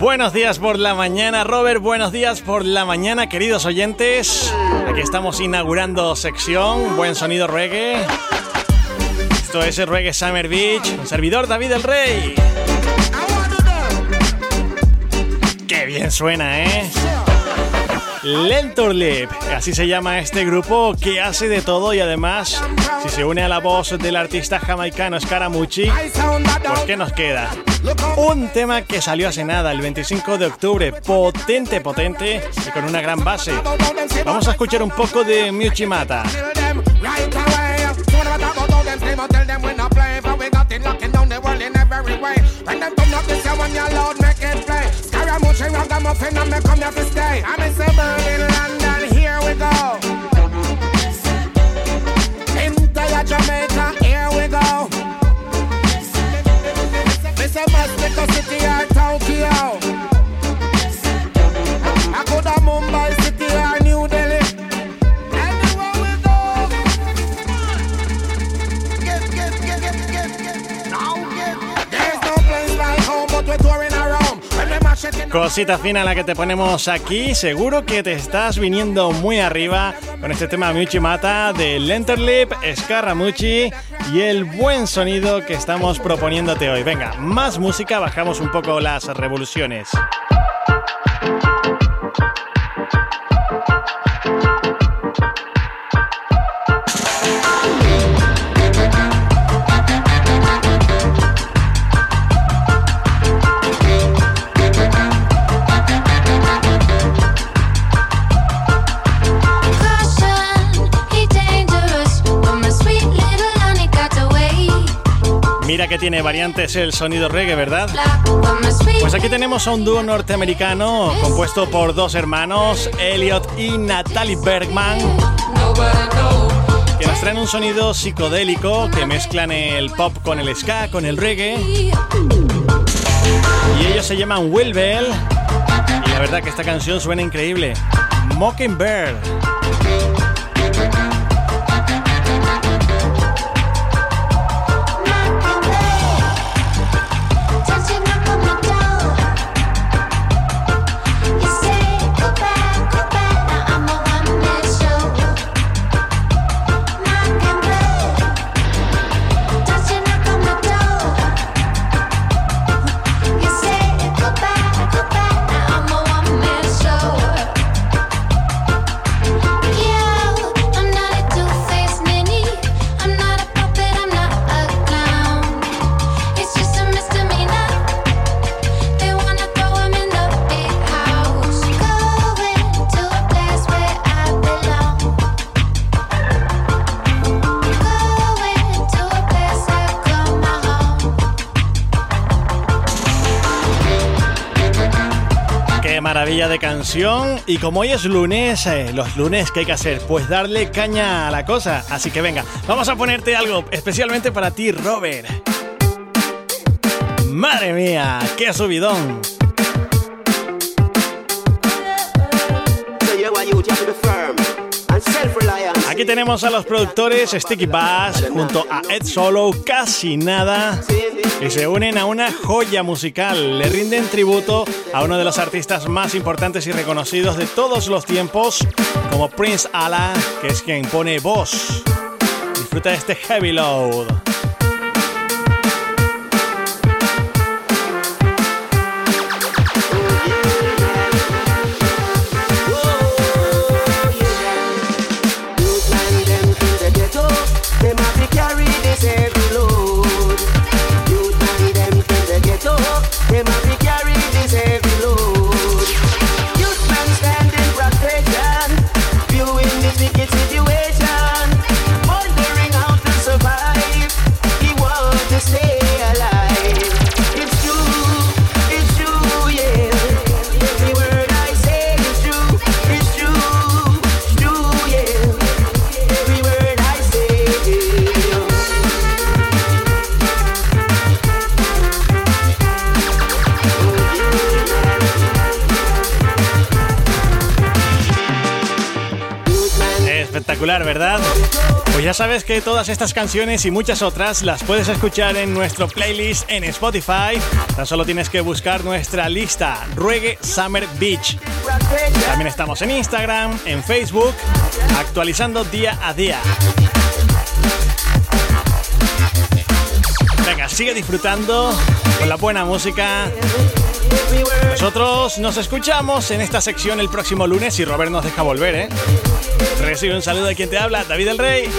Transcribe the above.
Buenos días por la mañana, Robert. Buenos días por la mañana, queridos oyentes. Aquí estamos inaugurando sección Buen Sonido Reggae. Esto es el Reggae Summer Beach. Un servidor David el Rey. Qué bien suena, ¿eh? Lentorlip, así se llama este grupo que hace de todo y además, si se une a la voz del artista jamaicano Scaramucci, pues ¿qué nos queda? Un tema que salió hace nada, el 25 de octubre, potente, potente y con una gran base. Vamos a escuchar un poco de Miuchimata. much ragamuffin and me come here to stay. I'm in suburban London, here we go. Entire Jamaica, here we go. Miss a must city or Tokyo. Cosita fina la que te ponemos aquí. Seguro que te estás viniendo muy arriba con este tema Muchi Mata de Lenterlip, Scaramucci y el buen sonido que estamos proponiéndote hoy. Venga, más música, bajamos un poco las revoluciones. Mira que tiene variantes el sonido reggae, ¿verdad? Pues aquí tenemos a un dúo norteamericano compuesto por dos hermanos, Elliot y Natalie Bergman, que nos traen un sonido psicodélico que mezclan el pop con el ska, con el reggae. Y ellos se llaman Will Bell. Y la verdad que esta canción suena increíble. Mockingbird. De canción y como hoy es lunes, eh, los lunes que hay que hacer, pues darle caña a la cosa. Así que venga, vamos a ponerte algo especialmente para ti, Robert. Madre mía, qué subidón. Aquí tenemos a los productores Sticky Bass junto a Ed Solo, casi nada, y se unen a una joya musical. Le rinden tributo a uno de los artistas más importantes y reconocidos de todos los tiempos, como Prince Allah, que es quien pone voz. Disfruta de este Heavy Load. Espectacular, ¿verdad? Pues ya sabes que todas estas canciones y muchas otras las puedes escuchar en nuestro playlist en Spotify. Tan solo tienes que buscar nuestra lista Reggae Summer Beach. También estamos en Instagram, en Facebook, actualizando día a día. Venga, sigue disfrutando con la buena música. Nosotros nos escuchamos en esta sección el próximo lunes y Robert nos deja volver, ¿eh? Recibe un saludo de quien te habla, David el Rey.